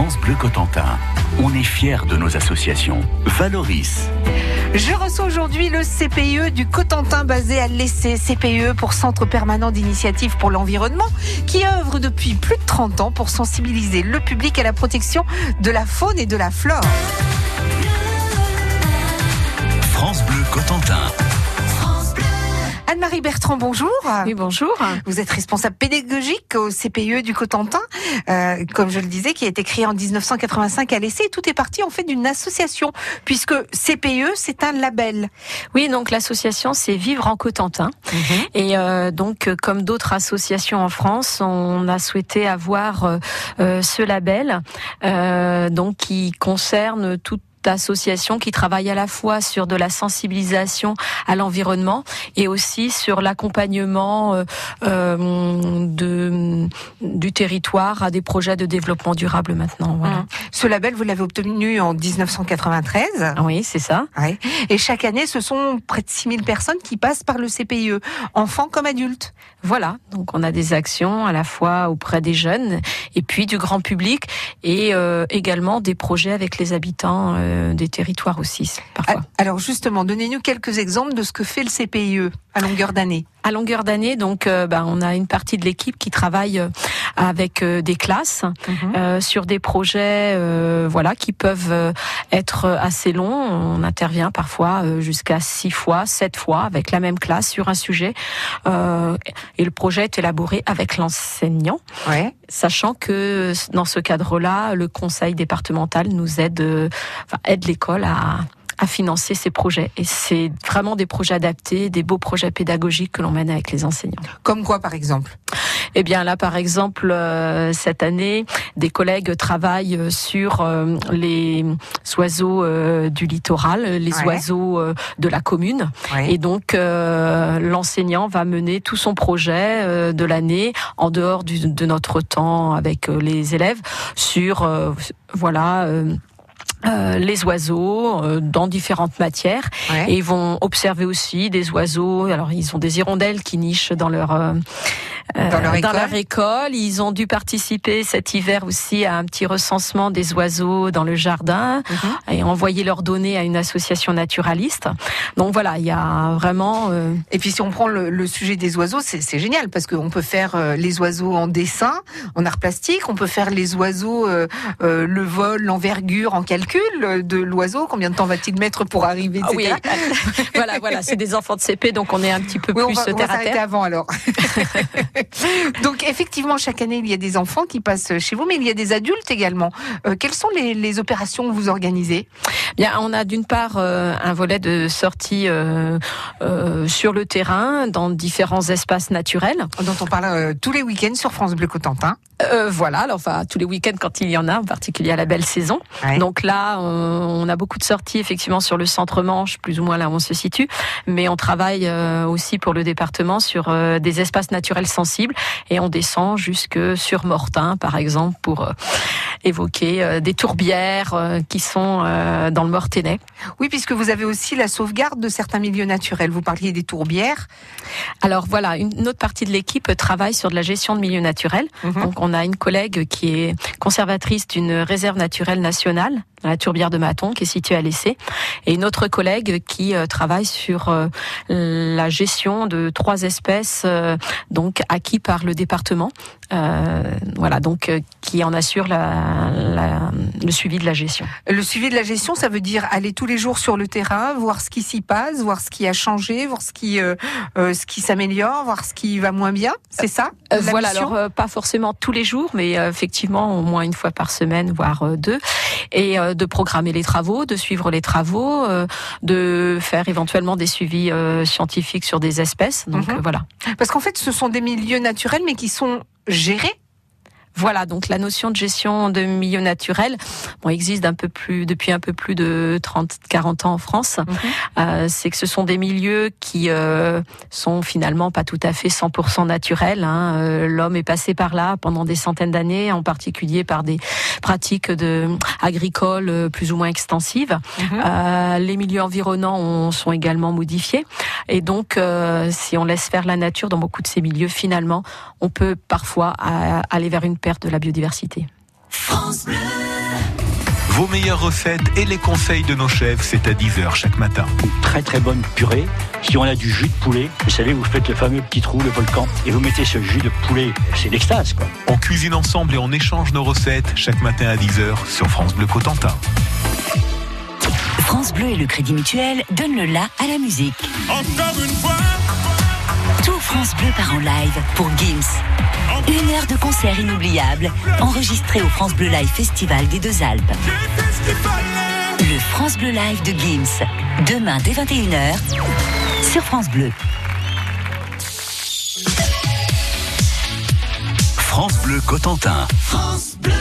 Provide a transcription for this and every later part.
France Bleu Cotentin, on est fiers de nos associations. Valoris. Je reçois aujourd'hui le CPE du Cotentin basé à l'Essai, CPE pour Centre permanent d'initiative pour l'environnement, qui œuvre depuis plus de 30 ans pour sensibiliser le public à la protection de la faune et de la flore. France Bleu Cotentin. Anne-Marie Bertrand, bonjour. Oui, bonjour. Vous êtes responsable pédagogique au CPE du Cotentin, euh, comme je le disais, qui a été créé en 1985 à l'essai. Tout est parti en fait d'une association, puisque CPE, c'est un label. Oui, donc l'association, c'est Vivre en Cotentin. Mhm. Et euh, donc, comme d'autres associations en France, on a souhaité avoir euh, ce label, euh, donc qui concerne toute association qui travaille à la fois sur de la sensibilisation à l'environnement et aussi sur l'accompagnement euh, euh, de, du territoire à des projets de développement durable maintenant. Voilà. Ce label, vous l'avez obtenu en 1993. Oui, c'est ça. Ouais. Et chaque année, ce sont près de 6000 personnes qui passent par le CPIE, enfants comme adultes. Voilà, donc on a des actions à la fois auprès des jeunes et puis du grand public et euh, également des projets avec les habitants euh, des territoires aussi parfois. Alors justement, donnez-nous quelques exemples de ce que fait le CPIE à longueur d'année. À longueur d'année, donc, euh, ben, on a une partie de l'équipe qui travaille euh, avec euh, des classes Mhm. sur des projets, voilà, qui peuvent être assez longs. On intervient parfois jusqu'à six fois, sept fois avec la même classe sur un sujet, et le projet est élaboré avec l'enseignant, Ouais. sachant que dans ce cadre-là, le conseil départemental nous aide, enfin, aide l'école à à financer ces projets. Et c'est vraiment des projets adaptés, des beaux projets pédagogiques que l'on mène avec les enseignants. Comme quoi, par exemple Eh bien là, par exemple, euh, cette année, des collègues travaillent euh, sur euh, les oiseaux euh, du littoral, les Ouais. oiseaux euh, de la commune. Ouais. Et donc, euh, l'enseignant va mener tout son projet euh, de l'année en dehors du- de notre temps avec les élèves sur, euh, voilà. Euh, les oiseaux euh, dans différentes matières Ouais. et ils vont observer aussi des oiseaux. Alors ils ont des hirondelles qui nichent dans leur euh, Dans leur école. école. Ils ont dû participer cet hiver aussi à un petit recensement des oiseaux dans le jardin Mhm. et envoyer leurs données à une association naturaliste. Donc voilà, il y a vraiment euh, Et puis si on prend le, le sujet des oiseaux, c'est génial parce qu'on peut faire euh, les oiseaux en dessin, en art plastique, on peut faire les oiseaux, euh, euh, le vol, l'envergure en calcul euh, de l'oiseau, combien de temps va-t-il mettre pour arriver, ah oui, voilà, voilà, c'est des enfants de CP, donc on est un petit peu Oui, on plus va, on va terre à s'arrêter terre. avant alors. Donc effectivement, chaque année, il y a des enfants qui passent chez vous, mais il y a des adultes également. Euh, quelles sont les, les opérations que vous organisez? Bien, on a d'une part euh, un volet de sortie euh, euh, sur le terrain, dans différents espaces naturels. dont on parle tous les week-ends sur France Bleu Cotentin voilà, alors, enfin tous les week-ends quand il y en a, en particulier à la belle saison. Ouais. Donc là, on, on a beaucoup de sorties effectivement sur le centre Manche, plus ou moins là où on se situe, mais on travaille aussi pour le département sur des espaces naturels sensibles et on descend jusque sur Mortain, par exemple, pour euh, évoquer euh, des tourbières euh, qui sont dans le Mortainais. Oui, puisque vous avez aussi la sauvegarde de certains milieux naturels. Vous parliez des tourbières. Alors voilà, une une autre partie de l'équipe travaille sur de la gestion de milieux naturels. Mhm. Donc on a une collègue qui est conservatrice d'une réserve naturelle nationale, la tourbière de Maton, qui est située à l'essai, et une autre collègue qui euh, travaille sur euh, la gestion de trois espèces euh, donc acquis par le département. Euh, voilà, donc qui en assure la, la- le suivi de la gestion. Le suivi de la gestion, ça veut dire aller tous les jours sur le terrain, voir ce qui s'y passe, voir ce qui a changé, voir ce qui, euh, ce qui s'améliore, voir ce qui va moins bien. C'est ça Euh, voilà, alors euh, pas forcément tous les jours, mais euh, effectivement au moins une fois par semaine, voire deux, et euh, de programmer les travaux, de suivre les travaux, euh, de faire éventuellement des suivis euh, scientifiques sur des espèces. Donc Mhm. euh, voilà. Parce qu'en fait, ce sont des milieux naturels, mais qui sont gérés. Voilà, donc la notion de gestion de milieu naturel bon, existe peu plus, depuis un peu plus de 30, 40 ans en France. Mhm. Euh, c'est que ce sont des milieux qui euh, sont finalement pas tout à fait 100% naturels. Hein. Euh, L'homme est passé par là pendant des centaines d'années, en particulier par des pratiques de, agricoles euh, plus ou moins extensives. Mhm. Euh, les milieux environnants ont- sont également modifiés. Et donc, euh, si on laisse faire la nature dans beaucoup de ces milieux, finalement, on peut parfois aller vers une perte de la biodiversité. France Bleu. Vos meilleures recettes et les conseils de nos chefs, c'est à 10h chaque matin. Une très très bonne purée. Si on a du jus de poulet, vous savez, vous faites le fameux petit trou, le volcan, et vous mettez ce jus de poulet, c'est l'extase quoi. On cuisine ensemble et on échange nos recettes chaque matin à 10h sur France Bleu Cotentin. France Bleu et le Crédit Mutuel donnent le la à la musique. Encore une fois, Tout France Bleu part en live pour Gims. Une heure de concert inoubliable, enregistré au France Bleu Live Festival des Deux Alpes. Le France Bleu Live de Gims. Demain dès 21h sur France Bleu. France Bleu Cotentin. Quand je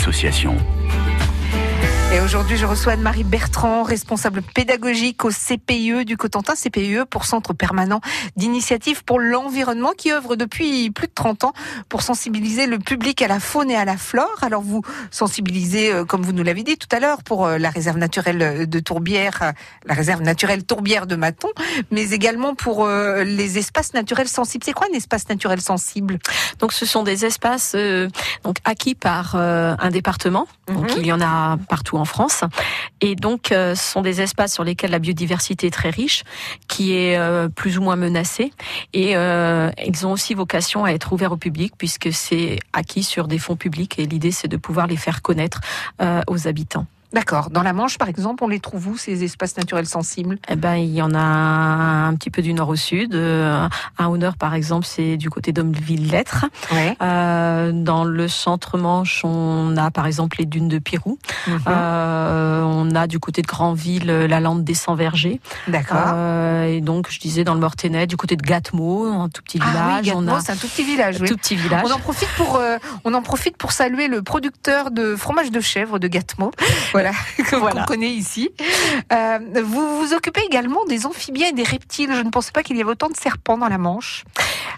associations. Et aujourd'hui, je reçois Anne-Marie Bertrand, responsable pédagogique au CPIE du Cotentin, CPIE pour Centre Permanent d'Initiative pour l'Environnement, qui œuvre depuis plus de 30 ans pour sensibiliser le public à la faune et à la flore. Alors vous sensibilisez, euh, comme vous nous l'avez dit tout à l'heure, pour euh, la réserve naturelle de Tourbière, euh, la réserve naturelle Tourbière de Maton, mais également pour euh, les espaces naturels sensibles. C'est quoi un espace naturel sensible? Donc ce sont des espaces euh, donc acquis par euh, un département. Donc Mhm. il y en a partout en France. Et donc euh, ce sont des espaces sur lesquels la biodiversité est très riche, qui est euh, plus ou moins menacée. Et euh, ils ont aussi vocation à être ouverts au public puisque c'est acquis sur des fonds publics. Et l'idée c'est de pouvoir les faire connaître aux habitants. D'accord. Dans la Manche, par exemple, on les trouve où ces espaces naturels sensibles? Eh ben, il y en a un petit peu du nord au sud. Euh, Un au nord, par exemple, c'est du côté d'Hommeville-Lettres. Ouais. Euh, dans le centre Manche, on a par exemple les dunes de Pirou. Euh, on a du côté de Granville la lande des 100 vergers. D'accord. Euh, et donc, je disais dans le Mortenay, du côté de Gatmo, un tout petit ah oui, village. on Gatmo, a c'est un tout petit village. un oui. tout petit village. On en profite pour euh, on en profite pour saluer le producteur de fromage de chèvre de Gatmo, voilà que- qu'on Voilà. connaît ici. Euh, vous vous occupez également des amphibiens et des reptiles. Je ne pensais pas qu'il y avait autant de serpents dans la Manche.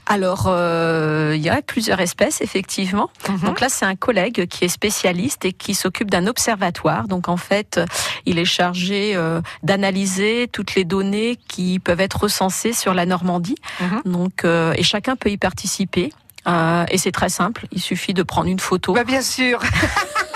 Alors, euh, il y a plusieurs espèces, effectivement. Mhm. Donc là, c'est un collègue qui est spécialiste et qui s'occupe d'un observatoire. Donc en fait, il est chargé euh, d'analyser toutes les données qui peuvent être recensées sur la Normandie. Mhm. Donc euh, et chacun peut y participer. Et c'est très simple. Il suffit de prendre une photo. Bah bien sûr.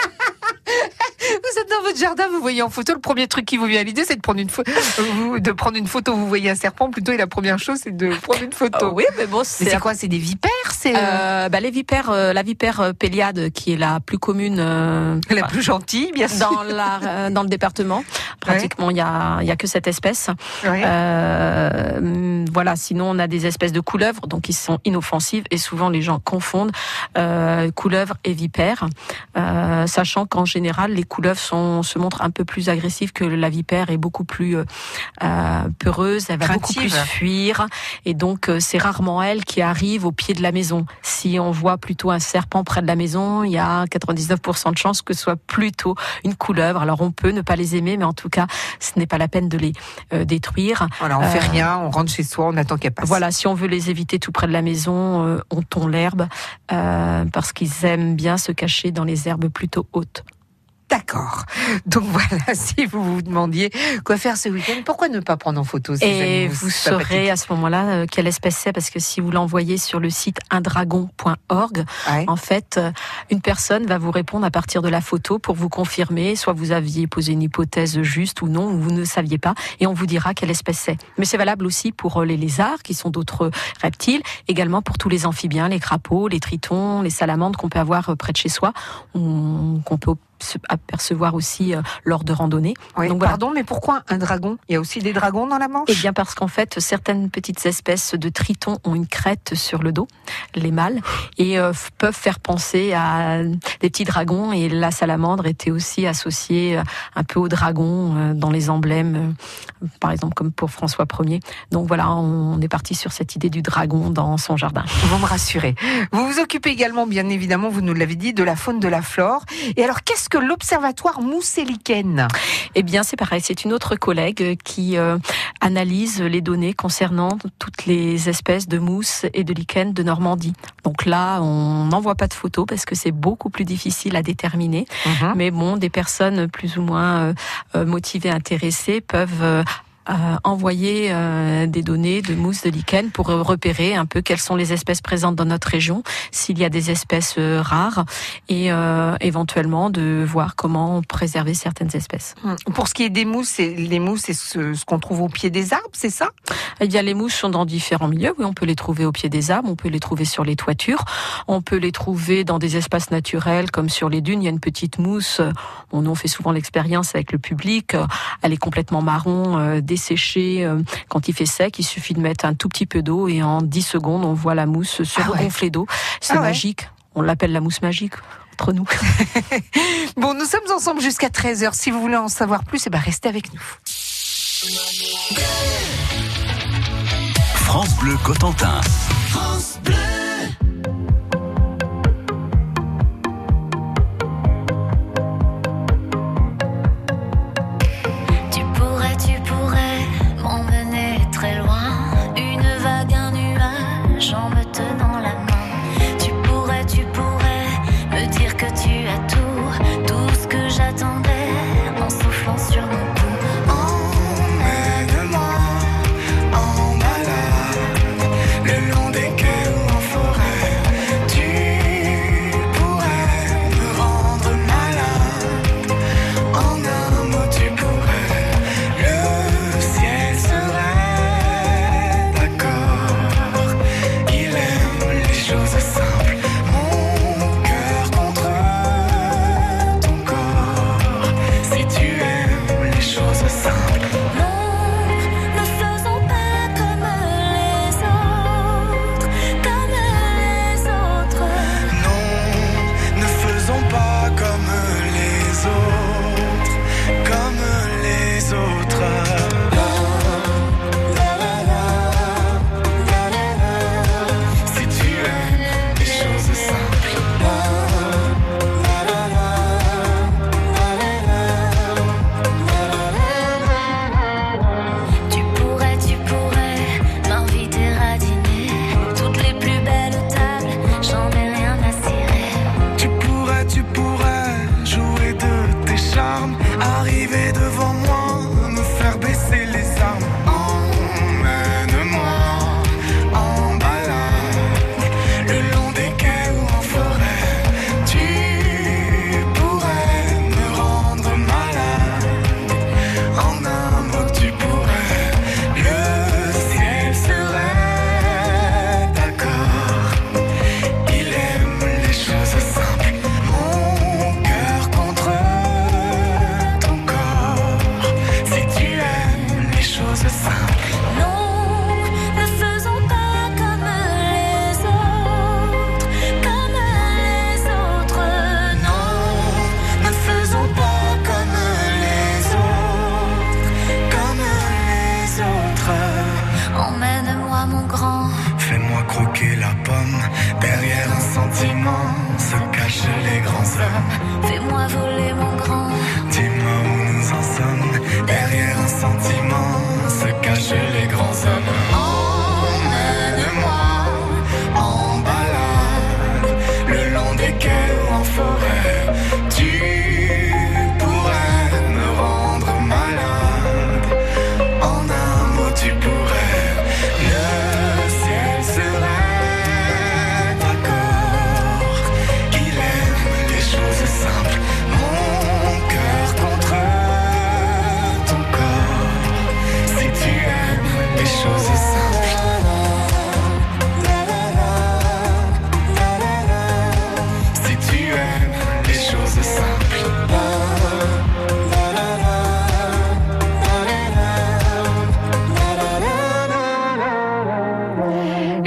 Vous êtes dans votre jardin, vous voyez en photo, le premier truc qui vous vient à l'idée, c'est de prendre une photo. De prendre une photo, vous voyez un serpent plutôt, et la première chose, c'est de prendre une photo. Euh, oui, mais bon, c'est quoi? C'est des vipères? C'est euh, Euh, bah, les vipères, euh, la vipère péliade, qui est la plus commune euh, la plus gentille, bien sûr. dans, la, dans le département. Pratiquement, il y a, il y a que cette espèce. Ouais. Hum, voilà. Sinon, on a des espèces de couleuvres, donc qui sont inoffensives et souvent les gens confondent couleuvres et vipères, sachant qu'en général, les couleuvres sont, se montrent un peu plus agressives que la vipère est beaucoup plus euh, euh, peureuse. Elle va beaucoup plus fuir et donc euh, c'est rarement elle qui arrive au pied de la maison. Si on voit plutôt un serpent près de la maison, il y a 99% de chances que ce soit plutôt une couleuvre. Alors on peut ne pas les aimer, mais en tout cas, ce n'est pas la peine de les euh, détruire. Voilà, on fait Euh, rien, on rentre chez soi, on attend qu'elle passe. Voilà, si on veut les éviter tout près de la maison, euh, on tond l'herbe euh, parce qu'ils aiment bien se cacher dans les herbes plutôt hautes. D'accord. Donc voilà, si vous vous demandiez quoi faire ce week-end, pourquoi ne pas prendre en photo ces Et animaux? vous saurez à ce moment-là euh, quelle espèce c'est parce que si vous l'envoyez sur le site indragon.org, Ouais. en fait, euh, une personne va vous répondre à partir de la photo pour vous confirmer, soit vous aviez posé une hypothèse juste ou non, ou vous ne saviez pas, et on vous dira quelle espèce c'est. Mais c'est valable aussi pour euh, les lézards, qui sont d'autres reptiles, également pour tous les amphibiens, les crapauds, les tritons, les salamandres qu'on peut avoir près de chez soi, on- qu'on peut apercevoir aussi euh, lors de randonnées. Oui, Donc voilà. Pardon, mais pourquoi un dragon? Il y a aussi des dragons dans la Manche? Eh bien parce qu'en fait, certaines petites espèces de tritons ont une crête sur le dos, les mâles, et euh, peuvent faire penser à des petits dragons. Et la salamandre était aussi associée euh, un peu aux dragons dans les emblèmes, par exemple comme pour François Ier. Donc voilà, on est parti sur cette idée du dragon dans son jardin. Vous me rassurez. Vous vous occupez également, bien évidemment, vous nous l'avez dit, de la faune, de la flore. Et alors, qu'est-ce que l'observatoire mousse et lichen Eh bien, c'est pareil. C'est une autre collègue qui euh, analyse les données concernant toutes les espèces de mousses et de lichens de Normandie. Donc là, on n'envoie pas de photos parce que c'est beaucoup plus difficile à déterminer. Mhm. Mais bon, des personnes plus ou moins euh, euh, motivées, intéressées peuvent euh, envoyer euh, des données de mousses de lichen pour repérer un peu quelles sont les espèces présentes dans notre région, s'il y a des espèces euh, rares et euh, éventuellement de voir comment préserver certaines espèces. Pour ce qui est des mousses, les mousses, c'est ce, ce qu'on trouve au pied des arbres, c'est ça? Eh bien, les mousses sont dans différents milieux. Oui, on peut les trouver au pied des arbres, on peut les trouver sur les toitures, on peut les trouver dans des espaces naturels comme sur les dunes. Il y a une petite mousse. Nous, on fait souvent l'expérience avec le public. Elle est complètement marron, euh. Euh, Quand il fait sec, il suffit de mettre un tout petit peu d'eau et en 10 secondes, on voit la mousse se Ah ouais. regonfler d'eau. C'est Ah ouais. magique. On l'appelle la mousse magique entre nous. Bon, nous sommes ensemble jusqu'à 13h. Si vous voulez en savoir plus, eh ben, restez avec nous. France Bleu Cotentin. Tu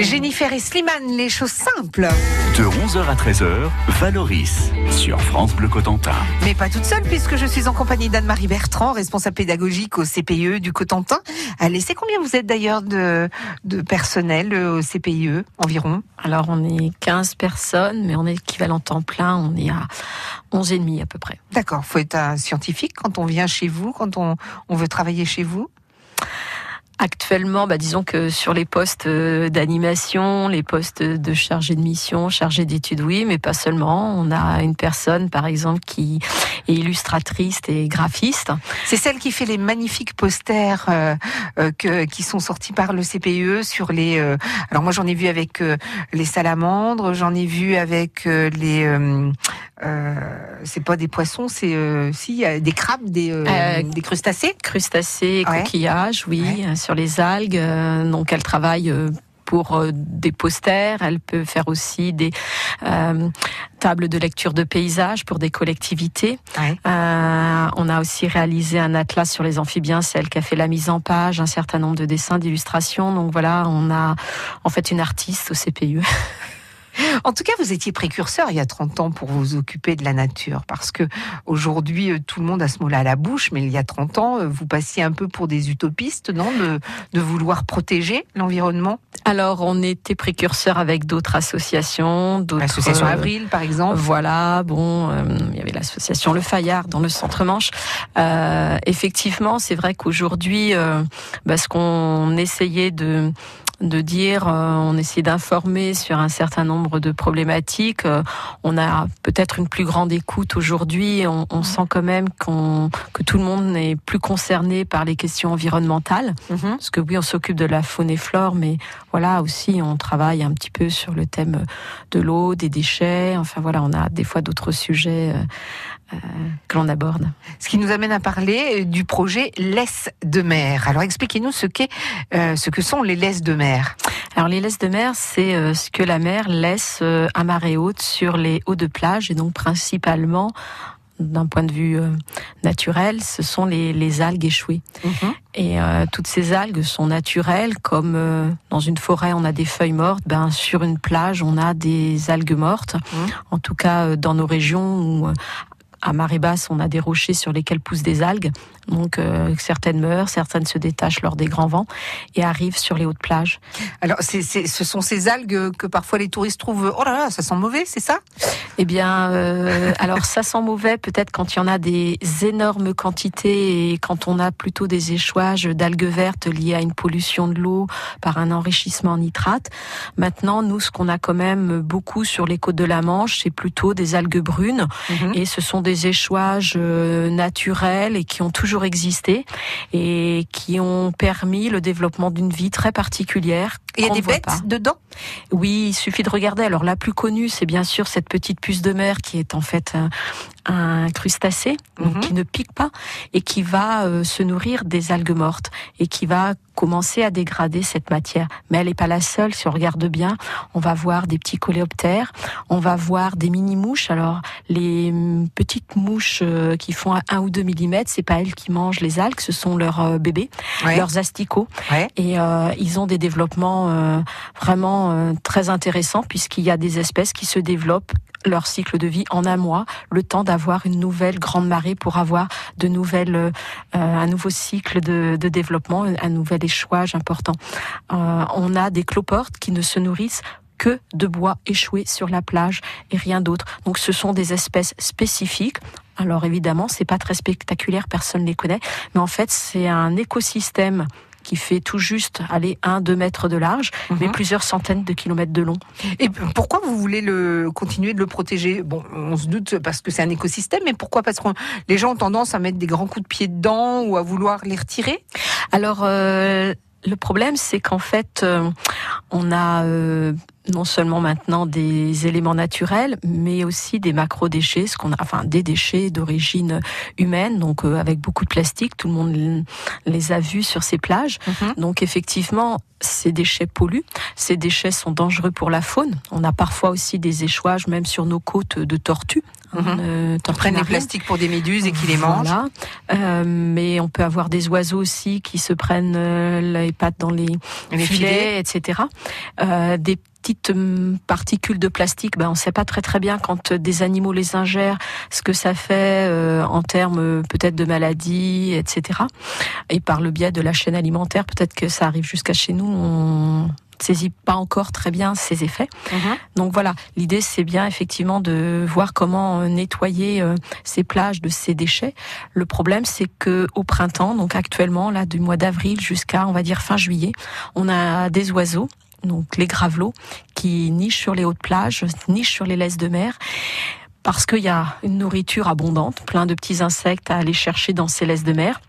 Jennifer et Slimane, les choses simples. De 11h à 13h, Valoris sur France Bleu Cotentin. Mais pas toute seule, puisque je suis en compagnie d'Anne-Marie Bertrand, responsable pédagogique au CPE du Cotentin. Allez, c'est combien vous êtes d'ailleurs de, de personnel euh, au CPIE environ? Alors on est 15 personnes, mais on est équivalent temps plein, on est à 11 et demi à peu près. D'accord, faut être un scientifique quand on vient chez vous, quand on, on veut travailler chez vous. Actuellement, bah, disons que sur les postes euh, d'animation, les postes de chargé de mission, chargé d'études, oui, mais pas seulement. On a une personne, par exemple, qui est illustratrice et graphiste. C'est celle qui fait les magnifiques posters euh, euh, que, qui sont sortis par le CPE sur les. euh, alors moi j'en ai vu avec euh, les salamandres, j'en ai vu avec les. Euh, c'est pas des poissons, c'est euh, si des crabes, des, euh, des crustacés. Crustacés, Ouais. coquillages, oui, Ouais. sur les algues. Donc elle travaille pour des posters. Elle peut faire aussi des euh, tables de lecture de paysages pour des collectivités. Ouais. Euh, on a aussi réalisé un atlas sur les amphibiens, c'est elle qui a fait la mise en page, un certain nombre de dessins, d'illustrations. Donc voilà, on a en fait une artiste au. CPE. En tout cas, vous étiez précurseur il y a 30 ans pour vous occuper de la nature, parce que aujourd'hui, euh, tout le monde a ce mot-là à la bouche, mais il y a 30 ans, euh, vous passiez un peu pour des utopistes, non de, de vouloir protéger l'environnement? Alors on était précurseur avec d'autres associations, d'autres L'association euh, Avril, par exemple. Voilà, bon, euh, il y avait l'association Le Fayard dans le Centre-Manche. Euh, effectivement, c'est vrai qu'aujourd'hui, euh, bah, ce qu'on essayait de de dire, euh, on essayait d'informer sur un certain nombre de problématiques. Euh, on a peut-être une plus grande écoute aujourd'hui. On, on sent quand même qu'on que tout le monde n'est plus concerné par les questions environnementales. Mhm. Parce que oui, on s'occupe de la faune et flore, mais voilà aussi, on travaille un petit peu sur le thème de l'eau, des déchets. Enfin voilà, on a des fois d'autres sujets euh, que l'on aborde. Ce qui nous amène à parler du projet Laisse de mer. Alors expliquez-nous ce, qu'est, euh, ce que sont les laisses de mer. Alors les laisses de mer, c'est euh, ce que la mer laisse euh, à marée haute sur les hauts de plage, et donc principalement d'un point de vue euh, naturel, ce sont les, les algues échouées. Et euh, toutes ces algues sont naturelles, comme euh, dans une forêt on a des feuilles mortes, ben sur une plage on a des algues mortes. En tout cas euh, dans nos régions où euh, à marée basse on a des rochers sur lesquels poussent des algues. Donc euh, certaines meurent, certaines se détachent lors des grands vents et arrivent sur les hautes plages. Alors c'est, c'est- ce sont ces algues que parfois les touristes trouvent, oh là là, ça sent mauvais, c'est ça? Eh bien, euh, alors ça sent mauvais peut-être quand il y en a des énormes quantités et quand on a plutôt des échouages d'algues vertes liés à une pollution de l'eau par un enrichissement en nitrate. Maintenant, nous, ce qu'on a quand même beaucoup sur les côtes de la Manche, c'est plutôt des algues brunes Mhm. et ce sont des échouages euh, naturels et qui ont toujours toujours existé et qui ont permis le développement d'une vie très particulière. Il y a des bêtes pas. dedans? Oui, il suffit de regarder. Alors la plus connue, c'est bien sûr cette petite puce de mer qui est en fait un, un crustacé, donc Mhm. qui ne pique pas et qui va euh, se nourrir des algues mortes et qui va commencer à dégrader cette matière. Mais elle n'est pas la seule. Si on regarde bien, on va voir des petits coléoptères, on va voir des mini mouches. Alors les hum, petites mouches euh, qui font un, ou deux millimètres, c'est pas elles qui mangent les algues, ce sont leurs euh, bébés, Ouais. leurs asticots. Ouais. Et ils ont des développements vraiment très intéressants puisqu'il y a des espèces qui se développent leur cycle de vie en un mois, le temps d'avoir une nouvelle grande marée pour avoir de nouvelles, euh, un nouveau cycle de, de développement, un nouvel échouage important. Euh, on a des cloportes qui ne se nourrissent que de bois échoué sur la plage et rien d'autre. Donc ce sont des espèces spécifiques. Alors évidemment, c'est pas très spectaculaire, personne ne les connaît, mais en fait, c'est un écosystème qui fait tout juste aller 1-2 mètres de large, mais Mhm. plusieurs centaines de kilomètres de long. Et pourquoi vous voulez le continuer de le protéger? Bon, on se doute parce que c'est un écosystème, mais pourquoi? Parce que les gens ont tendance à mettre des grands coups de pied dedans ou à vouloir les retirer? Alors, euh, le problème, c'est qu'en fait, euh, on a euh, non seulement maintenant des éléments naturels, mais aussi des macro-déchets, ce qu'on a, enfin des déchets d'origine humaine, donc euh, avec beaucoup de plastique. Tout le monde les a vus sur ces plages. Donc effectivement, ces déchets polluent. Ces déchets sont dangereux pour la faune. On a parfois aussi des échouages, même sur nos côtes, de tortues. Mhm. euh, prennent les marines. plastiques pour des méduses et qui les mangent. Voilà. Euh, mais on peut avoir des oiseaux aussi qui se prennent euh, les pattes dans les, Les filets, etc. Euh, des petites hum, particules de plastique, ben on ne sait pas très très bien quand euh, des animaux les ingèrent, ce que ça fait euh, en termes euh, peut-être de maladies, etc. Et par le biais de la chaîne alimentaire, peut-être que ça arrive jusqu'à chez nous. On saisit pas encore très bien ces effets. Mhm. Donc voilà, l'idée c'est bien effectivement de voir comment euh, nettoyer euh, ces plages de ces déchets. Le problème c'est que au printemps, donc actuellement là du mois d'avril jusqu'à on va dire fin juillet, on a des oiseaux donc les gravelots qui nichent sur les hautes plages, nichent sur les laisses de mer parce qu'il y a une nourriture abondante, plein de petits insectes à aller chercher dans ces laisses de mer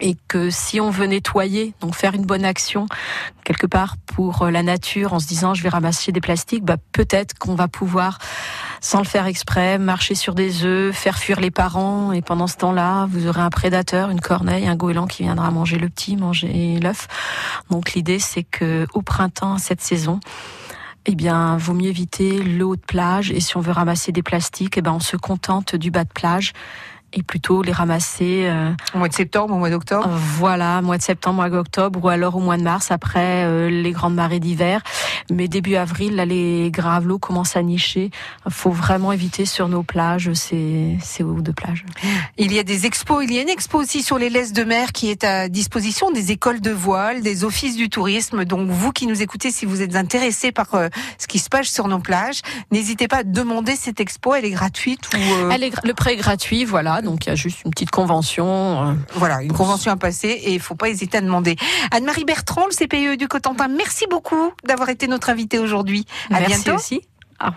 et que si on veut nettoyer, donc faire une bonne action quelque part pour euh, la nature en se disant je vais ramasser des plastiques, bah peut-être qu'on va pouvoir sans le faire exprès marcher sur des œufs, faire fuir les parents et pendant ce temps-là, vous aurez un prédateur, une corneille, un goéland qui viendra manger le petit, manger l'œuf. Donc l'idée c'est que au printemps cette saison eh bien, vaut mieux éviter le haut de plage. Et si on veut ramasser des plastiques, eh ben, on se contente du bas de plage et plutôt les ramasser. euh, Au mois de septembre, au mois d'octobre. voilà, mois de septembre, mois d'octobre, ou alors au mois de mars, après euh, les grandes marées d'hiver. Mais début avril, là, les gravelots commencent à nicher. faut vraiment éviter sur nos plages ces, ces hauts de plage. Il y a des expos. Il y a une expo aussi sur les laisses de mer qui est à disposition des écoles de voile, des offices du tourisme. Donc vous qui nous écoutez, si vous êtes intéressé par euh, ce qui se passe sur nos plages, n'hésitez pas à demander cette expo. Elle est gratuite ou euh, Elle est le prêt est gratuit, voilà. Donc il y a juste une petite convention. euh, voilà une convention à passer et il faut pas hésiter à demander. Anne-Marie Bertrand, le CPE du Cotentin, merci beaucoup d'avoir été notre invitée aujourd'hui. À Merci bientôt. aussi. Au revoir.